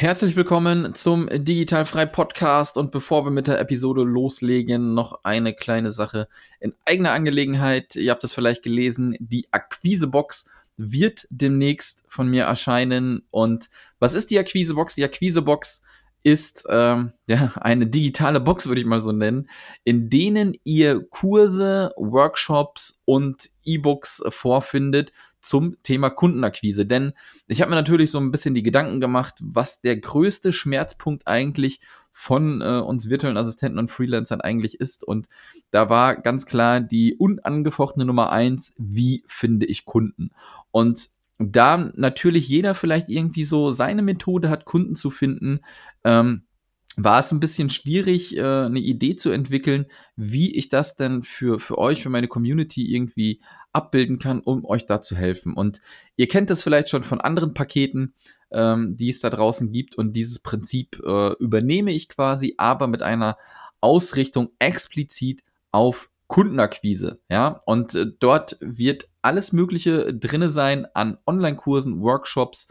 Herzlich willkommen zum Digitalfrei Podcast und bevor wir mit der Episode loslegen, noch eine kleine Sache in eigener Angelegenheit. Ihr habt es vielleicht gelesen, die Akquisebox wird demnächst von mir erscheinen. Und was ist die Akquisebox? Die Akquisebox ist ähm, ja eine digitale Box, würde ich mal so nennen, in denen ihr Kurse, Workshops und E-Books vorfindet zum Thema Kundenakquise. Denn ich habe mir natürlich so ein bisschen die Gedanken gemacht, was der größte Schmerzpunkt eigentlich von äh, uns virtuellen Assistenten und Freelancern eigentlich ist. Und da war ganz klar die unangefochtene Nummer eins, wie finde ich Kunden? Und da natürlich jeder vielleicht irgendwie so seine Methode hat, Kunden zu finden, ähm, war es ein bisschen schwierig, äh, eine Idee zu entwickeln, wie ich das denn für, für euch, für meine Community irgendwie abbilden kann, um euch da zu helfen. Und ihr kennt das vielleicht schon von anderen Paketen, ähm, die es da draußen gibt. Und dieses Prinzip äh, übernehme ich quasi, aber mit einer Ausrichtung explizit auf Kundenakquise. Ja, und äh, dort wird alles Mögliche drinne sein an Online-Kursen, Workshops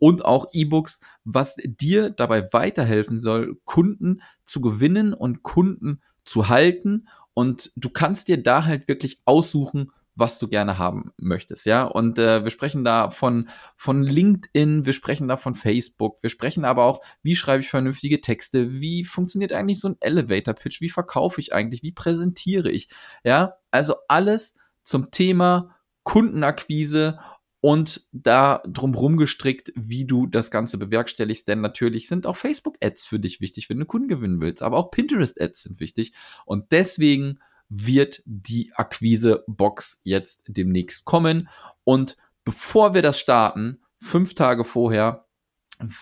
und auch E-Books, was dir dabei weiterhelfen soll, Kunden zu gewinnen und Kunden zu halten. Und du kannst dir da halt wirklich aussuchen, was du gerne haben möchtest, ja. Und äh, wir sprechen da von, von LinkedIn, wir sprechen da von Facebook, wir sprechen aber auch, wie schreibe ich vernünftige Texte, wie funktioniert eigentlich so ein Elevator-Pitch, wie verkaufe ich eigentlich, wie präsentiere ich, ja. Also alles zum Thema Kundenakquise und da drumherum gestrickt, wie du das Ganze bewerkstelligst. Denn natürlich sind auch Facebook-Ads für dich wichtig, wenn du Kunden gewinnen willst. Aber auch Pinterest-Ads sind wichtig. Und deswegen wird die Akquise-Box jetzt demnächst kommen. Und bevor wir das starten, fünf Tage vorher,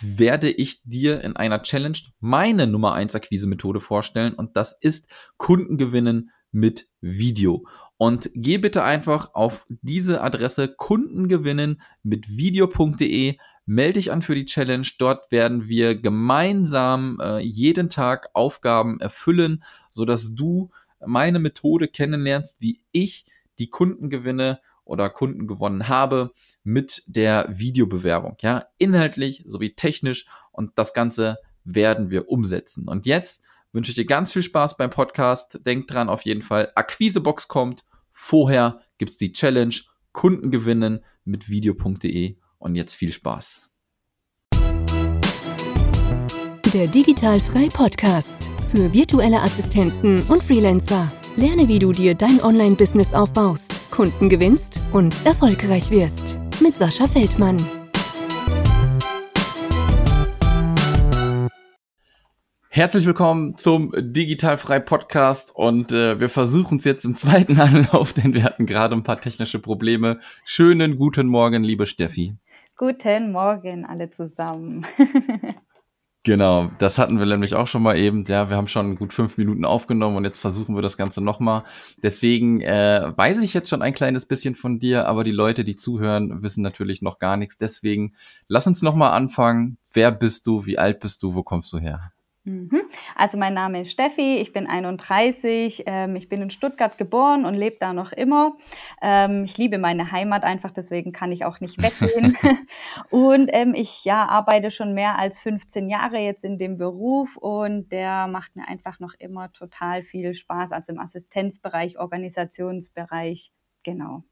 werde ich dir in einer Challenge meine Nummer eins Akquise-Methode vorstellen. Und das ist Kundengewinnen mit Video. Und geh bitte einfach auf diese Adresse Kundengewinnen mit video.de. Melde dich an für die Challenge. Dort werden wir gemeinsam äh, jeden Tag Aufgaben erfüllen, sodass du meine Methode kennenlernst, wie ich die Kunden gewinne oder Kunden gewonnen habe mit der Videobewerbung. Ja, inhaltlich sowie technisch und das Ganze werden wir umsetzen. Und jetzt wünsche ich dir ganz viel Spaß beim Podcast. Denk dran auf jeden Fall, Akquisebox kommt. Vorher gibt's die Challenge Kunden gewinnen mit video.de und jetzt viel Spaß. Der Digitalfrei Podcast für virtuelle Assistenten und Freelancer. Lerne, wie du dir dein Online-Business aufbaust, Kunden gewinnst und erfolgreich wirst. Mit Sascha Feldmann. Herzlich willkommen zum Digitalfrei Podcast und äh, wir versuchen es jetzt im zweiten Anlauf, denn wir hatten gerade ein paar technische Probleme. Schönen guten Morgen, liebe Steffi. Guten Morgen alle zusammen. Genau, das hatten wir nämlich auch schon mal eben. Ja, wir haben schon gut fünf Minuten aufgenommen und jetzt versuchen wir das Ganze nochmal. Deswegen äh, weiß ich jetzt schon ein kleines bisschen von dir, aber die Leute, die zuhören, wissen natürlich noch gar nichts. Deswegen lass uns nochmal anfangen. Wer bist du? Wie alt bist du? Wo kommst du her? Mhm. Also mein Name ist Steffi, ich bin 31, ähm, ich bin in Stuttgart geboren und lebe da noch immer. Ähm, ich liebe meine Heimat einfach, deswegen kann ich auch nicht weggehen. und ähm, ich ja, arbeite schon mehr als 15 Jahre jetzt in dem Beruf und der macht mir einfach noch immer total viel Spaß, also im Assistenzbereich, Organisationsbereich, genau.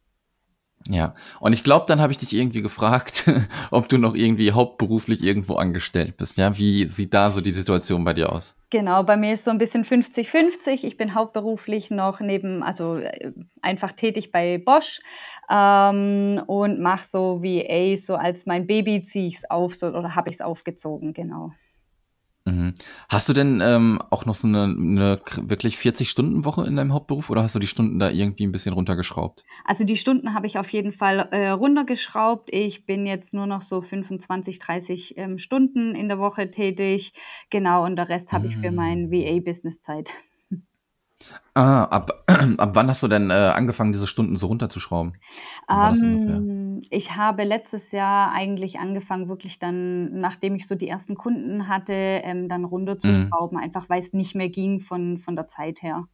Ja, und ich glaube, dann habe ich dich irgendwie gefragt, ob du noch irgendwie hauptberuflich irgendwo angestellt bist. Ja, wie sieht da so die Situation bei dir aus? Genau, bei mir ist so ein bisschen 50-50. Ich bin hauptberuflich noch neben, also äh, einfach tätig bei Bosch ähm, und mache so VA, so als mein Baby ziehe ich es auf so, oder habe ich es aufgezogen, genau. Mhm. Hast du denn ähm, auch noch so eine, eine wirklich 40-Stunden-Woche in deinem Hauptberuf oder hast du die Stunden da irgendwie ein bisschen runtergeschraubt? Also die Stunden habe ich auf jeden Fall äh, runtergeschraubt. Ich bin jetzt nur noch so 25, 30 ähm, Stunden in der Woche tätig. Genau, und der Rest habe mhm. ich für mein mm. VA-Business Zeit. Ah, ab, ab wann hast du denn äh, angefangen, diese Stunden so runterzuschrauben? Ähm, ich habe letztes Jahr eigentlich angefangen, wirklich dann, nachdem ich so die ersten Kunden hatte, ähm, dann runterzuschrauben, mhm. einfach weil es nicht mehr ging von, von der Zeit her.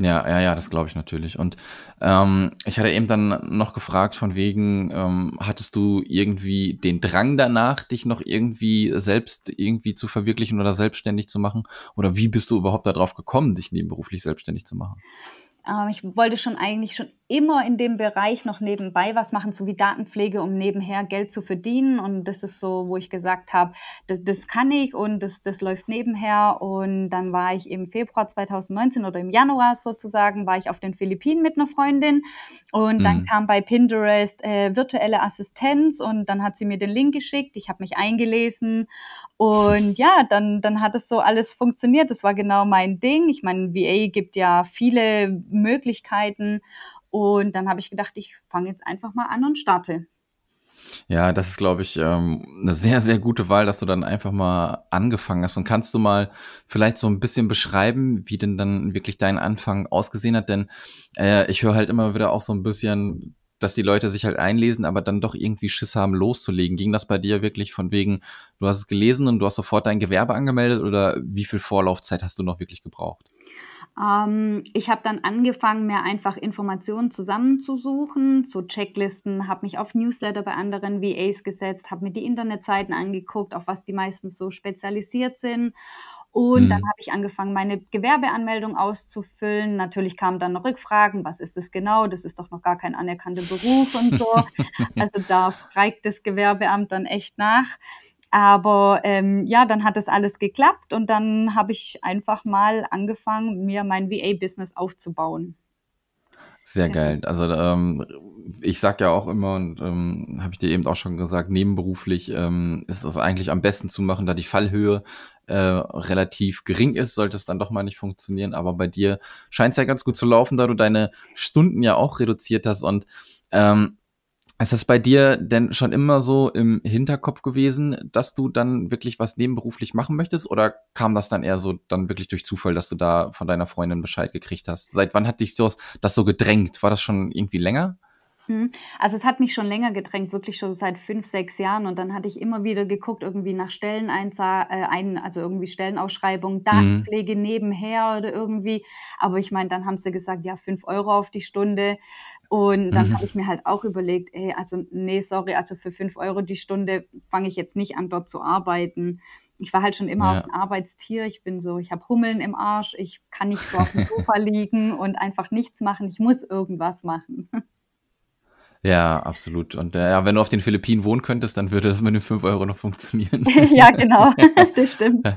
Ja, ja, ja, das glaube ich natürlich. Und ähm, ich hatte eben dann noch gefragt von wegen, ähm, hattest du irgendwie den Drang danach, dich noch irgendwie selbst irgendwie zu verwirklichen oder selbstständig zu machen? Oder wie bist du überhaupt darauf gekommen, dich nebenberuflich selbstständig zu machen? Ähm, ich wollte schon eigentlich schon immer in dem Bereich noch nebenbei was machen, so wie Datenpflege, um nebenher Geld zu verdienen. Und das ist so, wo ich gesagt habe, das, das kann ich und das, das läuft nebenher. Und dann war ich im Februar 2019 oder im Januar sozusagen, war ich auf den Philippinen mit einer Freundin. Und dann mhm. kam bei Pinterest äh, virtuelle Assistenz und dann hat sie mir den Link geschickt. Ich habe mich eingelesen und ja, dann, dann hat es so alles funktioniert. Das war genau mein Ding. Ich meine, VA gibt ja viele Möglichkeiten. Und dann habe ich gedacht, ich fange jetzt einfach mal an und starte. Ja, das ist, glaube ich, ähm, eine sehr, sehr gute Wahl, dass du dann einfach mal angefangen hast. Und kannst du mal vielleicht so ein bisschen beschreiben, wie denn dann wirklich dein Anfang ausgesehen hat? Denn äh, ich höre halt immer wieder auch so ein bisschen, dass die Leute sich halt einlesen, aber dann doch irgendwie Schiss haben, loszulegen. Ging das bei dir wirklich von wegen, du hast es gelesen und du hast sofort dein Gewerbe angemeldet oder wie viel Vorlaufzeit hast du noch wirklich gebraucht? Ähm, ich habe dann angefangen, mir einfach Informationen zusammenzusuchen, so Checklisten, habe mich auf Newsletter bei anderen VAs gesetzt, habe mir die Internetseiten angeguckt, auf was die meistens so spezialisiert sind. Und mhm. dann habe ich angefangen, meine Gewerbeanmeldung auszufüllen. Natürlich kamen dann Rückfragen, was ist es genau? Das ist doch noch gar kein anerkannter Beruf und so. also da fragt das Gewerbeamt dann echt nach. Aber ähm, ja, dann hat das alles geklappt und dann habe ich einfach mal angefangen, mir mein VA-Business aufzubauen. Sehr geil. Also ähm, ich sag ja auch immer und ähm, habe ich dir eben auch schon gesagt, nebenberuflich ähm, ist es eigentlich am besten zu machen, da die Fallhöhe äh, relativ gering ist, sollte es dann doch mal nicht funktionieren. Aber bei dir scheint es ja ganz gut zu laufen, da du deine Stunden ja auch reduziert hast und ähm, ist das bei dir denn schon immer so im Hinterkopf gewesen, dass du dann wirklich was nebenberuflich machen möchtest? Oder kam das dann eher so dann wirklich durch Zufall, dass du da von deiner Freundin Bescheid gekriegt hast? Seit wann hat dich so, das so gedrängt? War das schon irgendwie länger? Hm. Also es hat mich schon länger gedrängt, wirklich schon seit fünf, sechs Jahren. Und dann hatte ich immer wieder geguckt, irgendwie nach Stellen äh, also irgendwie Stellenausschreibungen, mhm. Datenpflege mhm. nebenher oder irgendwie. Aber ich meine, dann haben sie gesagt, ja, fünf Euro auf die Stunde. Und dann mhm. habe ich mir halt auch überlegt, ey, also nee, sorry, also für fünf Euro die Stunde fange ich jetzt nicht an, dort zu arbeiten. Ich war halt schon immer ja. ein Arbeitstier. Ich bin so, ich habe Hummeln im Arsch, ich kann nicht so auf dem Sofa liegen und einfach nichts machen. Ich muss irgendwas machen. Ja, absolut. Und äh, ja, wenn du auf den Philippinen wohnen könntest, dann würde das mit den fünf Euro noch funktionieren. ja, genau, das stimmt.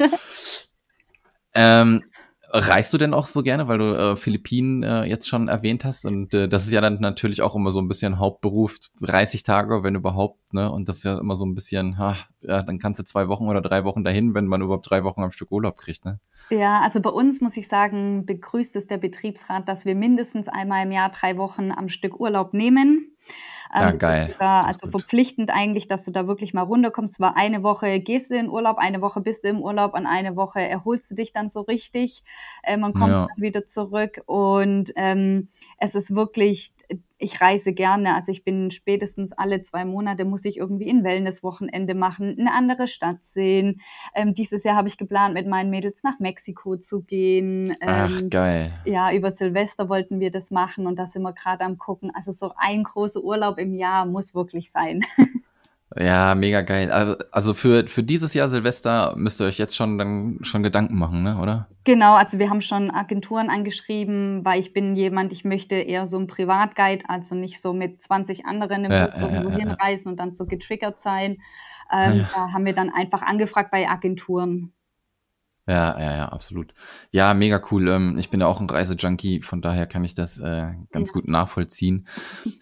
ähm, Reist du denn auch so gerne, weil du äh, Philippinen äh, jetzt schon erwähnt hast? Und äh, das ist ja dann natürlich auch immer so ein bisschen Hauptberuf, 30 Tage, wenn überhaupt, ne? Und das ist ja immer so ein bisschen, ha, ja, dann kannst du zwei Wochen oder drei Wochen dahin, wenn man überhaupt drei Wochen am Stück Urlaub kriegt, ne? Ja, also bei uns muss ich sagen, begrüßt es der Betriebsrat, dass wir mindestens einmal im Jahr drei Wochen am Stück Urlaub nehmen. Ja, ähm, geil. Da, also verpflichtend eigentlich, dass du da wirklich mal runterkommst. War eine Woche gehst du in Urlaub, eine Woche bist du im Urlaub und eine Woche erholst du dich dann so richtig. Ähm, man kommt ja. dann wieder zurück und ähm, es ist wirklich ich reise gerne. Also ich bin spätestens alle zwei Monate muss ich irgendwie ein Wellnesswochenende machen, eine andere Stadt sehen. Ähm, dieses Jahr habe ich geplant, mit meinen Mädels nach Mexiko zu gehen. Ähm, Ach, geil. Ja, über Silvester wollten wir das machen und da sind wir gerade am gucken. Also so ein großer Urlaub im Jahr muss wirklich sein. Ja, mega geil. Also, also für, für dieses Jahr Silvester müsst ihr euch jetzt schon dann schon Gedanken machen, ne, oder? Genau, also wir haben schon Agenturen angeschrieben, weil ich bin jemand, ich möchte eher so ein Privatguide, also nicht so mit 20 anderen im ja, Bus irgendwo ja, hinreisen und dann so getriggert sein. Ähm, da haben wir dann einfach angefragt bei Agenturen. Ja, ja, ja, absolut. Ja, mega cool. Ähm, ich bin ja auch ein Reisejunkie, von daher kann ich das äh, ganz ja. gut nachvollziehen.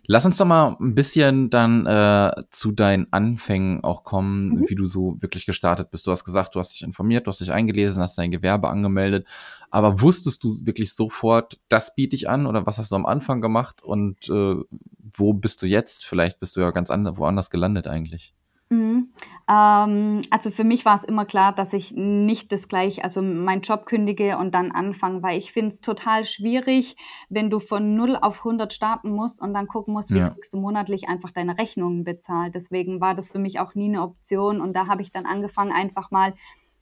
Lass uns doch mal ein bisschen dann äh, zu deinen Anfängen auch kommen, mhm. wie du so wirklich gestartet bist. Du hast gesagt, du hast dich informiert, du hast dich eingelesen, hast dein Gewerbe angemeldet. Aber wusstest du wirklich sofort, das biete ich an oder was hast du am Anfang gemacht und äh, wo bist du jetzt? Vielleicht bist du ja ganz anders, woanders gelandet eigentlich. Ähm, also für mich war es immer klar, dass ich nicht das gleich, also meinen Job kündige und dann anfange, weil ich finde es total schwierig, wenn du von 0 auf 100 starten musst und dann gucken musst, wie ja. kriegst du monatlich einfach deine Rechnungen bezahlt. Deswegen war das für mich auch nie eine Option und da habe ich dann angefangen, einfach mal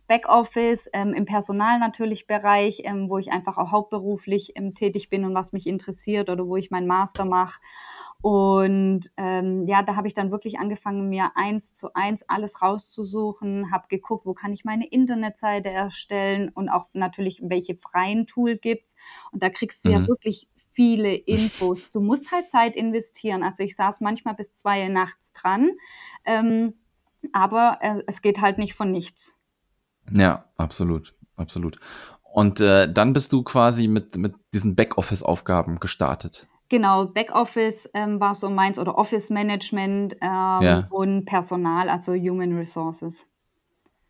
Backoffice, ähm, im Personal natürlich Bereich, ähm, wo ich einfach auch hauptberuflich ähm, tätig bin und was mich interessiert oder wo ich meinen Master mache. Und ähm, ja, da habe ich dann wirklich angefangen, mir eins zu eins alles rauszusuchen, habe geguckt, wo kann ich meine Internetseite erstellen und auch natürlich, welche freien Tool gibt's. Und da kriegst du mhm. ja wirklich viele Infos. Du musst halt Zeit investieren. Also ich saß manchmal bis zwei nachts dran, ähm, aber äh, es geht halt nicht von nichts. Ja, absolut, absolut. Und äh, dann bist du quasi mit, mit diesen Backoffice-Aufgaben gestartet. Genau, Backoffice ähm, war so meins oder Office Management ähm, ja. und Personal, also Human Resources.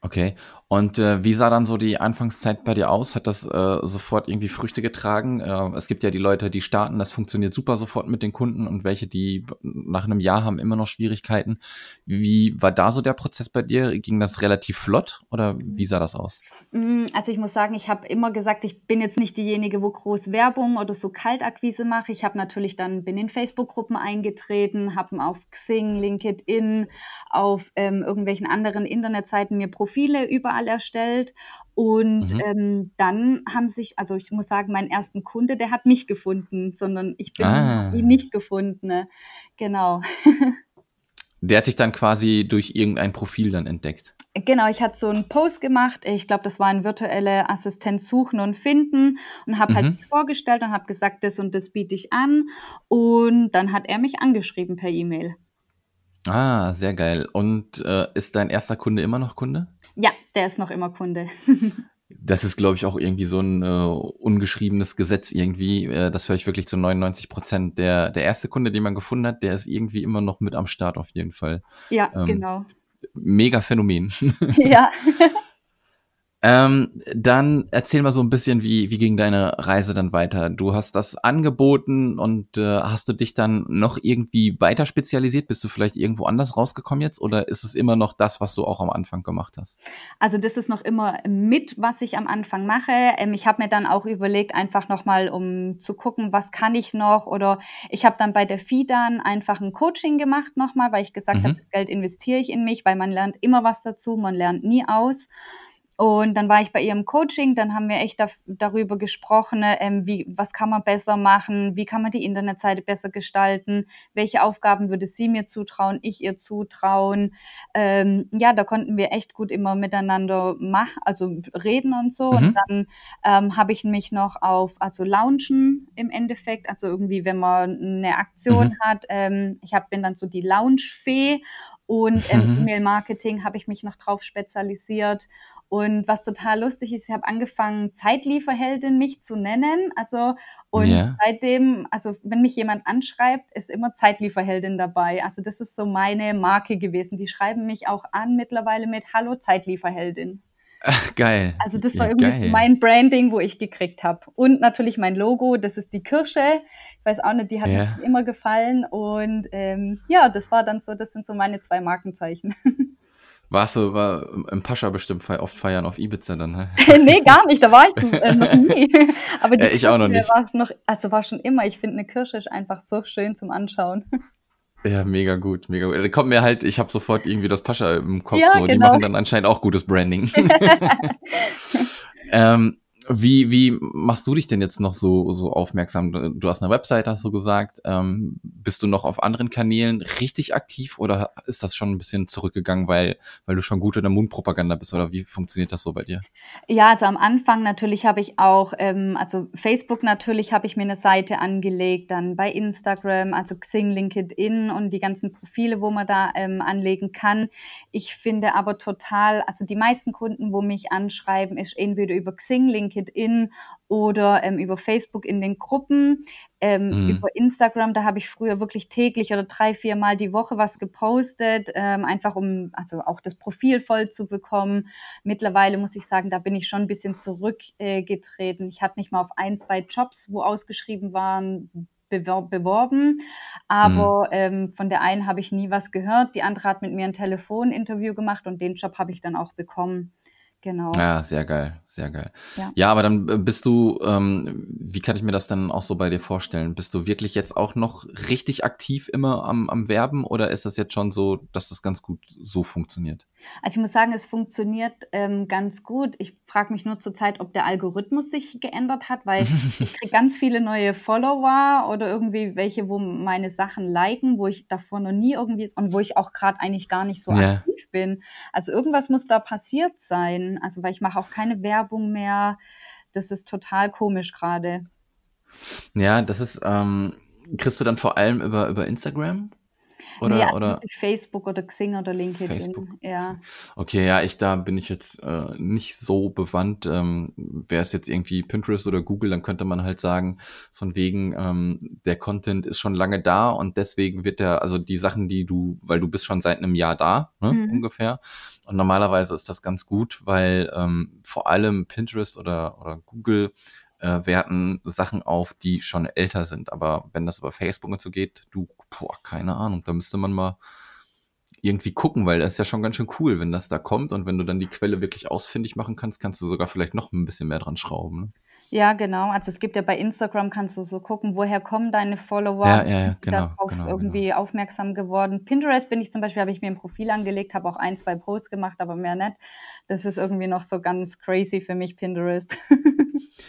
Okay. Und äh, wie sah dann so die Anfangszeit bei dir aus? Hat das äh, sofort irgendwie Früchte getragen? Äh, es gibt ja die Leute, die starten, das funktioniert super sofort mit den Kunden und welche, die nach einem Jahr haben immer noch Schwierigkeiten. Wie war da so der Prozess bei dir? Ging das relativ flott oder wie sah das aus? Mm, also ich muss sagen, ich habe immer gesagt, ich bin jetzt nicht diejenige, wo groß Werbung oder so Kaltakquise mache. Ich habe natürlich dann bin in Facebook-Gruppen eingetreten, habe auf Xing, LinkedIn, auf ähm, irgendwelchen anderen Internetseiten mir Profile überall erstellt und mhm. ähm, dann haben sich, also ich muss sagen, meinen ersten Kunde, der hat mich gefunden, sondern ich bin ah. ihn nicht gefunden. Ne? Genau. Der hat dich dann quasi durch irgendein Profil dann entdeckt. Genau, ich hatte so einen Post gemacht. Ich glaube, das war ein virtuelle Assistenz suchen und finden und habe halt mhm. halt vorgestellt und habe gesagt, das und das biete ich an. Und dann hat er mich angeschrieben per E-Mail. Ah, sehr geil. Und äh, ist dein erster Kunde immer noch Kunde? Ja, der ist noch immer Kunde. das ist, glaube ich, auch irgendwie so ein äh, ungeschriebenes Gesetz irgendwie. Äh, das höre ich wirklich zu 99 Prozent. Der, der erste Kunde, den man gefunden hat, der ist irgendwie immer noch mit am Start auf jeden Fall. Ja, ähm, genau mega Phänomen. Ja. Ähm, dann erzähl mal so ein bisschen, wie, wie ging deine Reise dann weiter? Du hast das angeboten und äh, hast du dich dann noch irgendwie weiter spezialisiert? Bist du vielleicht irgendwo anders rausgekommen jetzt oder ist es immer noch das, was du auch am Anfang gemacht hast? Also das ist noch immer mit, was ich am Anfang mache. Ähm, ich habe mir dann auch überlegt, einfach nochmal, um zu gucken, was kann ich noch oder ich habe dann bei der FIDAN einfach ein Coaching gemacht nochmal, weil ich gesagt mhm. habe, das Geld investiere ich in mich, weil man lernt immer was dazu, man lernt nie aus. Und dann war ich bei ihrem Coaching, dann haben wir echt da, darüber gesprochen, ne, ähm, wie, was kann man besser machen, wie kann man die Internetseite besser gestalten, welche Aufgaben würde sie mir zutrauen, ich ihr zutrauen. Ähm, ja, da konnten wir echt gut immer miteinander machen, also reden und so. Mhm. Und dann ähm, habe ich mich noch auf, also launchen im Endeffekt, also irgendwie, wenn man eine Aktion mhm. hat, ähm, ich hab, bin dann so die Launchfee und im mhm. E-Mail-Marketing habe ich mich noch drauf spezialisiert. Und was total lustig ist, ich habe angefangen, Zeitlieferheldin mich zu nennen. Also, und yeah. seitdem, also wenn mich jemand anschreibt, ist immer Zeitlieferheldin dabei. Also, das ist so meine Marke gewesen. Die schreiben mich auch an mittlerweile mit Hallo Zeitlieferheldin. Ach, geil. Also das war ja, irgendwie geil. mein Branding, wo ich gekriegt habe. Und natürlich mein Logo, das ist die Kirsche. Ich weiß auch nicht, die hat ja. mir immer gefallen. Und ähm, ja, das war dann so, das sind so meine zwei Markenzeichen. Warst du war im Pascha bestimmt oft feiern auf Ibiza dann? Ne? nee, gar nicht, da war ich äh, noch nie. Aber die äh, ich auch noch nicht. War noch, also war schon immer, ich finde eine Kirsche ist einfach so schön zum Anschauen. Ja, mega gut, mega gut. Da kommt mir halt, ich habe sofort irgendwie das Pascha im Kopf ja, so. Genau. Die machen dann anscheinend auch gutes Branding. ähm, wie, wie machst du dich denn jetzt noch so, so aufmerksam? Du hast eine Website, hast du gesagt. Ähm, bist du noch auf anderen Kanälen richtig aktiv oder ist das schon ein bisschen zurückgegangen, weil, weil du schon gut in der Mundpropaganda bist? Oder wie funktioniert das so bei dir? Ja, also am Anfang natürlich habe ich auch, ähm, also Facebook natürlich habe ich mir eine Seite angelegt, dann bei Instagram, also Xing, LinkedIn und die ganzen Profile, wo man da ähm, anlegen kann. Ich finde aber total, also die meisten Kunden, wo mich anschreiben, ist entweder über Xing, LinkedIn, LinkedIn oder ähm, über Facebook in den Gruppen. Ähm, mhm. Über Instagram, da habe ich früher wirklich täglich oder drei, vier Mal die Woche was gepostet, ähm, einfach um also auch das Profil voll zu bekommen. Mittlerweile muss ich sagen, da bin ich schon ein bisschen zurückgetreten. Äh, ich hatte nicht mal auf ein, zwei Jobs, wo ausgeschrieben waren, beworben, aber mhm. ähm, von der einen habe ich nie was gehört. Die andere hat mit mir ein Telefoninterview gemacht und den Job habe ich dann auch bekommen. Genau. Ja, sehr geil, sehr geil. Ja, ja aber dann äh, bist du, ähm, wie kann ich mir das dann auch so bei dir vorstellen? Bist du wirklich jetzt auch noch richtig aktiv immer am, am Werben oder ist das jetzt schon so, dass das ganz gut so funktioniert? Also ich muss sagen, es funktioniert ähm, ganz gut. Ich frage mich nur zurzeit, ob der Algorithmus sich geändert hat, weil ich kriege ganz viele neue Follower oder irgendwie welche, wo meine Sachen liken, wo ich davor noch nie irgendwie und wo ich auch gerade eigentlich gar nicht so ja. aktiv bin. Also irgendwas muss da passiert sein. Also weil ich mache auch keine Werbung mehr. Das ist total komisch gerade. Ja, das ist, ähm, kriegst du dann vor allem über, über Instagram? Oder, nee, also oder Facebook oder Xing oder LinkedIn. Facebook. Ja. Okay, ja, ich da bin ich jetzt äh, nicht so bewandt. Ähm, Wäre es jetzt irgendwie Pinterest oder Google, dann könnte man halt sagen, von wegen, ähm, der Content ist schon lange da und deswegen wird der, also die Sachen, die du, weil du bist schon seit einem Jahr da, ne, mhm. ungefähr. Und normalerweise ist das ganz gut, weil ähm, vor allem Pinterest oder, oder Google äh, werten Sachen auf, die schon älter sind. Aber wenn das über Facebook und so geht, du, boah, keine Ahnung, da müsste man mal irgendwie gucken, weil das ist ja schon ganz schön cool, wenn das da kommt und wenn du dann die Quelle wirklich ausfindig machen kannst, kannst du sogar vielleicht noch ein bisschen mehr dran schrauben. Ne? Ja, genau. Also es gibt ja bei Instagram, kannst du so gucken, woher kommen deine Follower, ja, ja, ja, genau, darauf genau, irgendwie genau. aufmerksam geworden. Pinterest bin ich zum Beispiel, habe ich mir ein Profil angelegt, habe auch ein, zwei Posts gemacht, aber mehr nicht. Das ist irgendwie noch so ganz crazy für mich, Pinterest.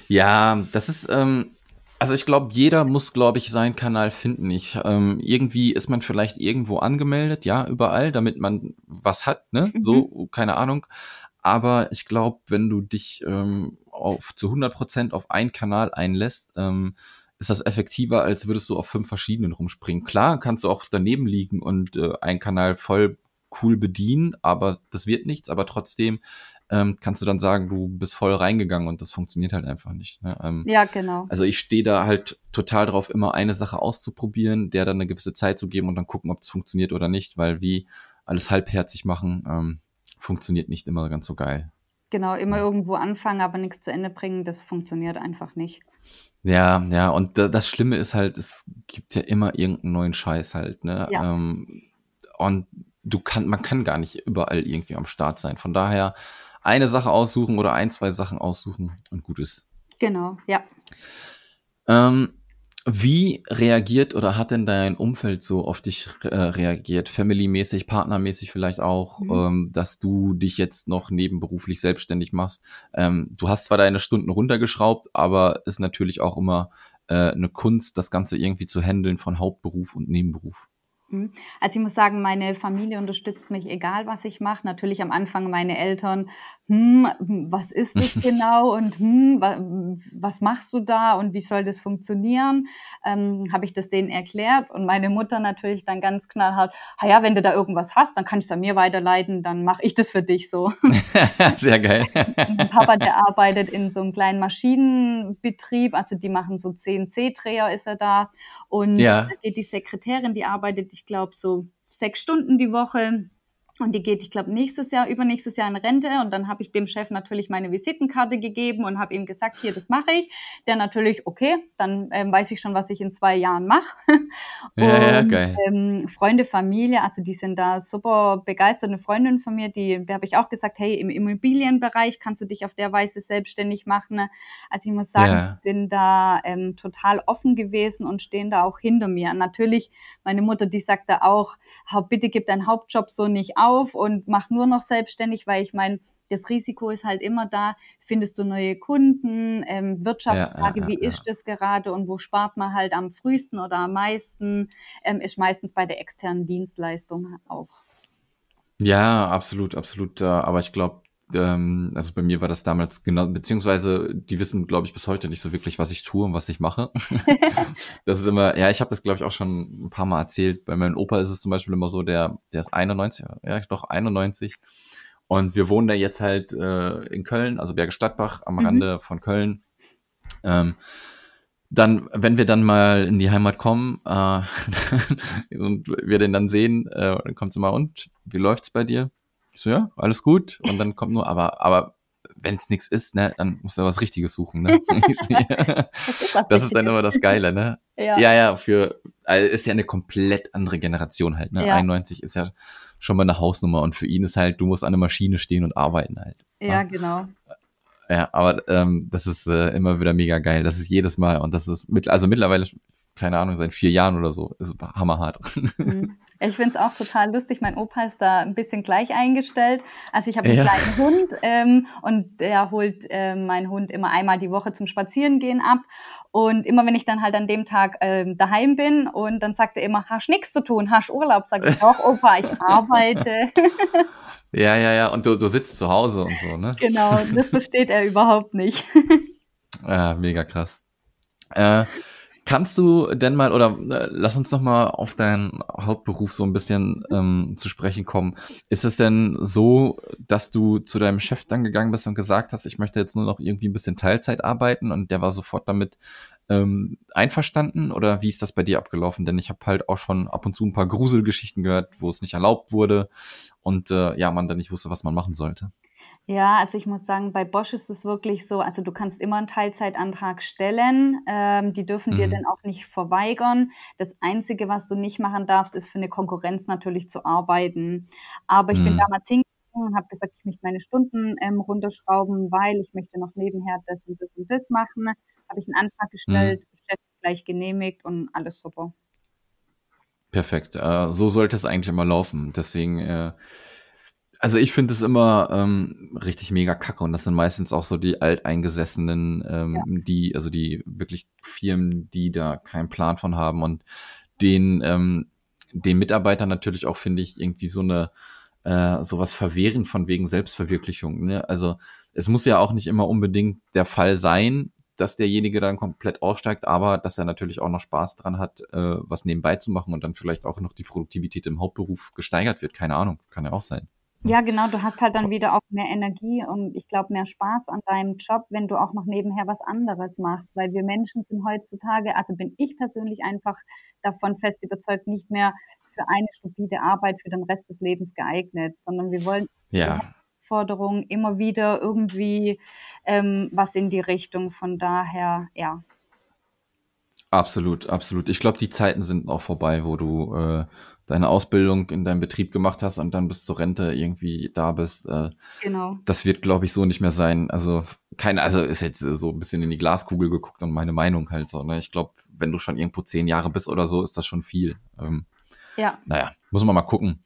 Ja, das ist, ähm, also ich glaube, jeder muss, glaube ich, seinen Kanal finden. Ich, ähm, irgendwie ist man vielleicht irgendwo angemeldet, ja, überall, damit man was hat, ne? Mhm. So, keine Ahnung. Aber ich glaube, wenn du dich ähm, auf zu 100 Prozent auf einen Kanal einlässt, ähm, ist das effektiver, als würdest du auf fünf verschiedenen rumspringen. Klar, kannst du auch daneben liegen und äh, einen Kanal voll cool bedienen, aber das wird nichts. Aber trotzdem ähm, kannst du dann sagen, du bist voll reingegangen und das funktioniert halt einfach nicht. Ne? Ähm, ja, genau. Also ich stehe da halt total drauf, immer eine Sache auszuprobieren, der dann eine gewisse Zeit zu geben und dann gucken, ob es funktioniert oder nicht, weil wie alles halbherzig machen, ähm, funktioniert nicht immer ganz so geil. Genau, immer ja. irgendwo anfangen, aber nichts zu Ende bringen, das funktioniert einfach nicht. Ja, ja, und das Schlimme ist halt, es gibt ja immer irgendeinen neuen Scheiß halt, ne? Ja. Ähm, und du kann, man kann gar nicht überall irgendwie am Start sein. Von daher eine Sache aussuchen oder ein, zwei Sachen aussuchen und gut ist. Genau, ja. Ähm, wie reagiert oder hat denn dein Umfeld so auf dich äh, reagiert? Family-mäßig, partnermäßig vielleicht auch, mhm. ähm, dass du dich jetzt noch nebenberuflich selbstständig machst. Ähm, du hast zwar deine Stunden runtergeschraubt, aber ist natürlich auch immer äh, eine Kunst, das Ganze irgendwie zu handeln von Hauptberuf und Nebenberuf. Also ich muss sagen, meine Familie unterstützt mich, egal was ich mache. Natürlich am Anfang meine Eltern, hm, was ist das genau und hm, was machst du da und wie soll das funktionieren? Ähm, Habe ich das denen erklärt und meine Mutter natürlich dann ganz knallhart, ah ja, wenn du da irgendwas hast, dann kannst du an mir weiterleiten, dann mache ich das für dich so. Sehr geil. Papa, der arbeitet in so einem kleinen Maschinenbetrieb, also die machen so CNC-Dreher ist er da und ja. die Sekretärin, die arbeitet, ich glaube, so sechs Stunden die Woche und die geht, ich glaube, nächstes Jahr, übernächstes Jahr in Rente. Und dann habe ich dem Chef natürlich meine Visitenkarte gegeben und habe ihm gesagt, hier, das mache ich. Der natürlich, okay, dann ähm, weiß ich schon, was ich in zwei Jahren mache. Ja, ja, geil. Ähm, Freunde, Familie, also die sind da super begeistert. Eine Freundin von mir, die, der habe ich auch gesagt, hey, im Immobilienbereich kannst du dich auf der Weise selbstständig machen. Also ich muss sagen, ja. sind da ähm, total offen gewesen und stehen da auch hinter mir. Und natürlich, meine Mutter, die sagt da auch, bitte gib deinen Hauptjob so nicht auf auf und mach nur noch selbstständig, weil ich meine, das Risiko ist halt immer da, findest du neue Kunden, ähm, Wirtschaftsfrage, ja, ja, wie ja. ist das gerade und wo spart man halt am frühesten oder am meisten, ähm, ist meistens bei der externen Dienstleistung auch. Ja, absolut, absolut. Aber ich glaube, ähm, also bei mir war das damals genau, beziehungsweise die wissen, glaube ich, bis heute nicht so wirklich, was ich tue und was ich mache. das ist immer, ja, ich habe das, glaube ich, auch schon ein paar Mal erzählt. Bei meinem Opa ist es zum Beispiel immer so, der, der ist 91, ja, doch 91. Und wir wohnen da jetzt halt äh, in Köln, also Berge Stadtbach am mhm. Rande von Köln. Ähm, dann, wenn wir dann mal in die Heimat kommen äh, und wir den dann sehen, äh, dann kommt sie mal und wie läuft's bei dir? Ich so, ja, alles gut. Und dann kommt nur, aber, aber wenn es nichts ist, ne, dann musst du was Richtiges suchen, ne? das ist, das ist dann immer das Geile, ne? Ja, ja, ja für, also ist ja eine komplett andere Generation halt, ne? Ja. 91 ist ja schon mal eine Hausnummer und für ihn ist halt, du musst an der Maschine stehen und arbeiten halt. Ja, ne? genau. Ja, aber ähm, das ist äh, immer wieder mega geil. Das ist jedes Mal und das ist mit, also mittlerweile, keine Ahnung, seit vier Jahren oder so, ist hammerhart. Mhm. Ich finde es auch total lustig. Mein Opa ist da ein bisschen gleich eingestellt. Also ich habe einen ja. kleinen Hund ähm, und der holt äh, meinen Hund immer einmal die Woche zum Spazierengehen ab. Und immer wenn ich dann halt an dem Tag ähm, daheim bin und dann sagt er immer, hast nichts zu tun, hast Urlaub, sage ich doch, Opa, ich arbeite. Ja, ja, ja. Und du, du sitzt zu Hause und so, ne? Genau, das versteht er überhaupt nicht. ja, mega krass. Äh, kannst du denn mal, oder äh, lass uns noch mal auf deinen Hauptberuf so ein bisschen ähm, zu sprechen kommen. Ist es denn so, dass du zu deinem Chef dann gegangen bist und gesagt hast, ich möchte jetzt nur noch irgendwie ein bisschen Teilzeit arbeiten und der war sofort damit ähm, einverstanden oder wie ist das bei dir abgelaufen? Denn ich habe halt auch schon ab und zu ein paar Gruselgeschichten gehört, wo es nicht erlaubt wurde und äh, ja, man dann nicht wusste, was man machen sollte. Ja, also ich muss sagen, bei Bosch ist es wirklich so, also du kannst immer einen Teilzeitantrag stellen, ähm, die dürfen mhm. dir dann auch nicht verweigern. Das Einzige, was du nicht machen darfst, ist für eine Konkurrenz natürlich zu arbeiten. Aber ich mhm. bin damals hingegangen und habe gesagt, ich möchte meine Stunden ähm, runterschrauben, weil ich möchte noch nebenher das und das und das machen habe ich einen Antrag gestellt, mhm. Chef gleich genehmigt und alles super. Perfekt. Äh, so sollte es eigentlich immer laufen. Deswegen, äh, also ich finde es immer ähm, richtig mega kacke und das sind meistens auch so die alteingesessenen, ähm, ja. die, also die wirklich Firmen, die da keinen Plan von haben und den, ähm, den Mitarbeitern natürlich auch, finde ich, irgendwie so eine äh, sowas verwehren von wegen Selbstverwirklichung. Ne? Also es muss ja auch nicht immer unbedingt der Fall sein, dass derjenige dann komplett aussteigt, aber dass er natürlich auch noch Spaß dran hat, äh, was nebenbei zu machen und dann vielleicht auch noch die Produktivität im Hauptberuf gesteigert wird. Keine Ahnung, kann ja auch sein. Ja, genau, du hast halt dann wieder auch mehr Energie und ich glaube mehr Spaß an deinem Job, wenn du auch noch nebenher was anderes machst, weil wir Menschen sind heutzutage, also bin ich persönlich einfach davon fest überzeugt, nicht mehr für eine stupide Arbeit für den Rest des Lebens geeignet, sondern wir wollen ja. Herausforderung, immer wieder irgendwie ähm, was in die Richtung. Von daher, ja. Absolut, absolut. Ich glaube, die Zeiten sind auch vorbei, wo du äh, deine Ausbildung in deinem Betrieb gemacht hast und dann bis zur Rente irgendwie da bist. Äh, genau. Das wird, glaube ich, so nicht mehr sein. Also keine, also ist jetzt so ein bisschen in die Glaskugel geguckt und meine Meinung halt so. Ne? Ich glaube, wenn du schon irgendwo zehn Jahre bist oder so, ist das schon viel. Ähm, ja. Naja, muss man mal gucken,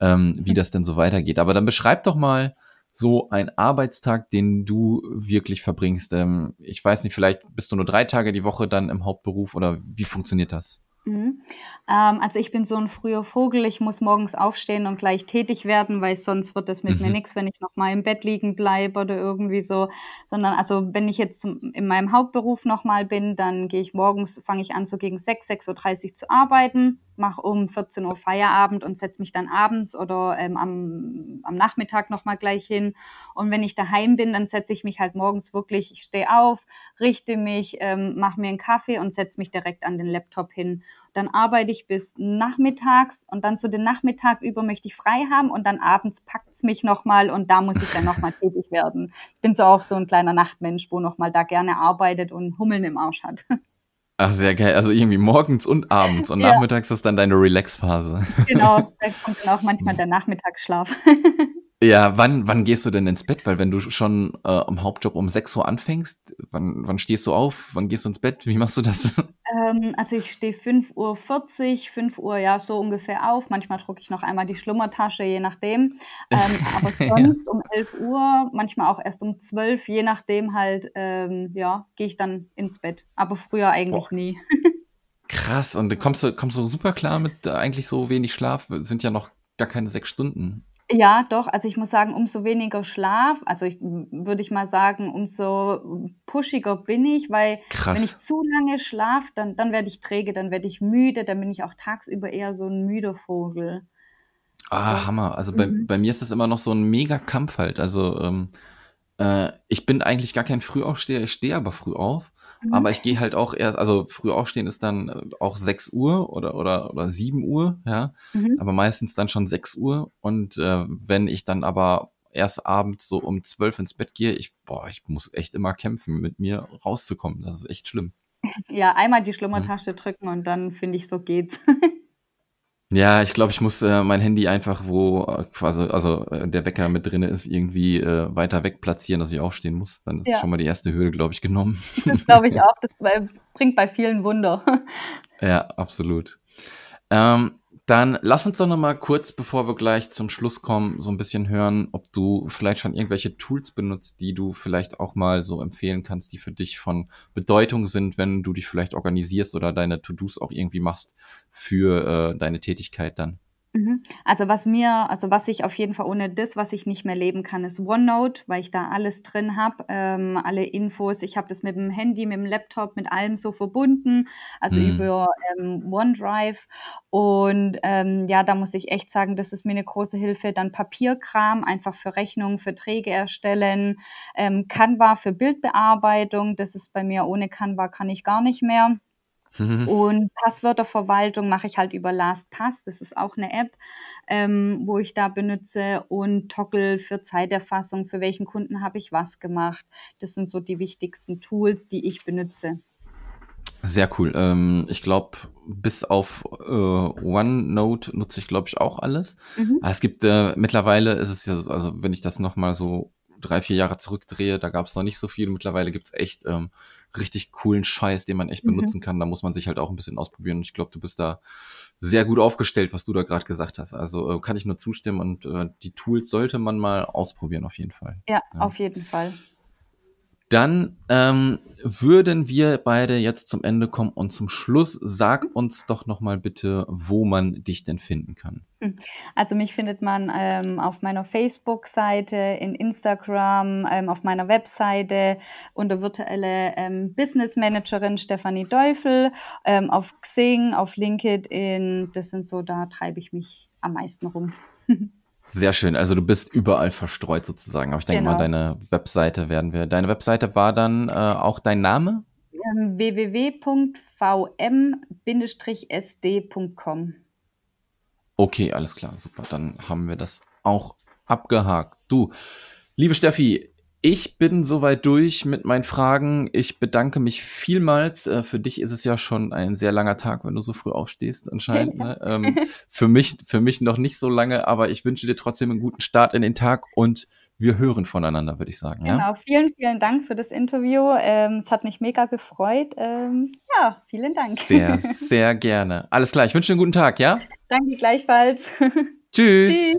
ähm, wie das denn so weitergeht. Aber dann beschreib doch mal so ein Arbeitstag, den du wirklich verbringst? Ähm, ich weiß nicht, vielleicht bist du nur drei Tage die Woche dann im Hauptberuf oder wie funktioniert das? Mhm. Ähm, also ich bin so ein früher Vogel, ich muss morgens aufstehen und gleich tätig werden, weil sonst wird es mit mhm. mir nichts, wenn ich noch mal im Bett liegen bleibe oder irgendwie so. Sondern also wenn ich jetzt zum, in meinem Hauptberuf noch mal bin, dann gehe ich morgens, fange ich an so gegen 6, 6.30 Uhr zu arbeiten, mache um 14 Uhr Feierabend und setze mich dann abends oder ähm, am, am Nachmittag noch mal gleich hin. Und wenn ich daheim bin, dann setze ich mich halt morgens wirklich, ich stehe auf, richte mich, ähm, mache mir einen Kaffee und setze mich direkt an den Laptop hin dann arbeite ich bis nachmittags und dann zu den Nachmittag über möchte ich frei haben und dann abends packt es mich nochmal und da muss ich dann nochmal tätig werden. Bin so auch so ein kleiner Nachtmensch, wo nochmal da gerne arbeitet und Hummeln im Arsch hat. Ach, sehr geil. Also irgendwie morgens und abends und ja. nachmittags ist dann deine Relax-Phase. Genau, da kommt dann auch manchmal der Nachmittagsschlaf. Ja, wann, wann gehst du denn ins Bett? Weil wenn du schon äh, am Hauptjob um 6 Uhr anfängst, wann, wann stehst du auf? Wann gehst du ins Bett? Wie machst du das? Ähm, also ich stehe 5.40 Uhr, 5 Uhr, ja, so ungefähr auf. Manchmal drucke ich noch einmal die Schlummertasche, je nachdem. Ähm, aber sonst ja. um 11 Uhr, manchmal auch erst um 12, je nachdem halt, ähm, ja, gehe ich dann ins Bett. Aber früher eigentlich Boah. nie. Krass, und kommst du, kommst du super klar mit äh, eigentlich so wenig Schlaf? Sind ja noch gar keine sechs Stunden. Ja, doch. Also ich muss sagen, umso weniger Schlaf, also ich würde ich mal sagen, umso pushiger bin ich, weil Krass. wenn ich zu lange schlafe, dann, dann werde ich träge, dann werde ich müde, dann bin ich auch tagsüber eher so ein müder Vogel. Ah, so. Hammer. Also bei, mhm. bei mir ist das immer noch so ein mega Kampf halt. Also ähm, äh, ich bin eigentlich gar kein Frühaufsteher, ich stehe aber früh auf. Mhm. Aber ich gehe halt auch erst, also früh aufstehen ist dann äh, auch 6 Uhr oder, oder, oder 7 Uhr, ja. Mhm. Aber meistens dann schon 6 Uhr. Und äh, wenn ich dann aber erst abends so um zwölf ins Bett gehe, ich, boah, ich muss echt immer kämpfen, mit mir rauszukommen. Das ist echt schlimm. Ja, einmal die Schlummertasche mhm. drücken und dann finde ich, so geht's. Ja, ich glaube, ich muss äh, mein Handy einfach, wo äh, quasi, also äh, der Wecker mit drin ist, irgendwie äh, weiter weg platzieren, dass ich aufstehen muss. Dann ist ja. schon mal die erste Hürde, glaube ich, genommen. Das glaube ich auch. Das bringt bei vielen Wunder. Ja, absolut. Ähm, dann lass uns doch noch mal kurz, bevor wir gleich zum Schluss kommen, so ein bisschen hören, ob du vielleicht schon irgendwelche Tools benutzt, die du vielleicht auch mal so empfehlen kannst, die für dich von Bedeutung sind, wenn du dich vielleicht organisierst oder deine To-Dos auch irgendwie machst für äh, deine Tätigkeit dann. Mhm. Also was mir, also was ich auf jeden Fall ohne das, was ich nicht mehr leben kann, ist OneNote, weil ich da alles drin habe, ähm, alle Infos. Ich habe das mit dem Handy, mit dem Laptop, mit allem so verbunden, also mhm. über ähm, OneDrive. Und ähm, ja, da muss ich echt sagen, das ist mir eine große Hilfe. Dann Papierkram, einfach für Rechnungen, Verträge erstellen. Ähm, Canva für Bildbearbeitung, das ist bei mir ohne Canva kann ich gar nicht mehr. Mhm. Und Passwörterverwaltung mache ich halt über LastPass. Das ist auch eine App, ähm, wo ich da benutze. Und Toggle für Zeiterfassung, für welchen Kunden habe ich was gemacht. Das sind so die wichtigsten Tools, die ich benutze. Sehr cool. Ähm, ich glaube, bis auf äh, OneNote nutze ich, glaube ich, auch alles. Mhm. Es gibt äh, mittlerweile ist es ja, also wenn ich das nochmal so drei, vier Jahre zurückdrehe, da gab es noch nicht so viel. Mittlerweile gibt es echt ähm, richtig coolen Scheiß, den man echt mhm. benutzen kann. Da muss man sich halt auch ein bisschen ausprobieren. Und ich glaube, du bist da sehr gut aufgestellt, was du da gerade gesagt hast. Also äh, kann ich nur zustimmen und äh, die Tools sollte man mal ausprobieren auf jeden Fall. Ja, ja. auf jeden Fall. Dann ähm, würden wir beide jetzt zum Ende kommen und zum Schluss sag uns doch noch mal bitte, wo man dich denn finden kann. Hm. Also mich findet man ähm, auf meiner Facebook-Seite, in Instagram, ähm, auf meiner Webseite unter virtuelle ähm, Business Managerin Stefanie Teufel, ähm, auf Xing, auf LinkedIn. Das sind so, da treibe ich mich am meisten rum. Sehr schön. Also du bist überall verstreut sozusagen. Aber ich denke genau. mal, deine Webseite werden wir. Deine Webseite war dann äh, auch dein Name? Ähm, www.vm-sd.com. Okay, alles klar, super. Dann haben wir das auch abgehakt. Du, liebe Steffi, ich bin soweit durch mit meinen Fragen. Ich bedanke mich vielmals. Äh, für dich ist es ja schon ein sehr langer Tag, wenn du so früh aufstehst, anscheinend. Ne? ähm, für mich, für mich noch nicht so lange, aber ich wünsche dir trotzdem einen guten Start in den Tag und wir hören voneinander, würde ich sagen. Genau, ja? vielen, vielen Dank für das Interview. Ähm, es hat mich mega gefreut. Ähm, ja, vielen Dank. Sehr, sehr gerne. Alles klar, ich wünsche dir einen guten Tag, ja? Danke gleichfalls. Tschüss. Tschüss.